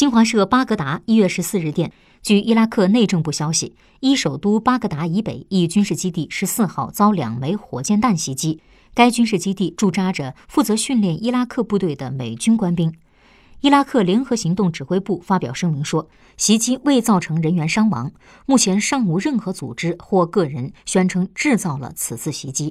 新华社巴格达一月十四日电据伊拉克内政部消息伊首都巴格达以北一军事基地十四号遭两枚火箭弹袭击。该军事基地驻扎着负责训练伊拉克部队的美军官兵。伊拉克联合行动指挥部发表声明说袭击未造成人员伤亡目前尚无任何组织或个人宣称制造了此次袭击。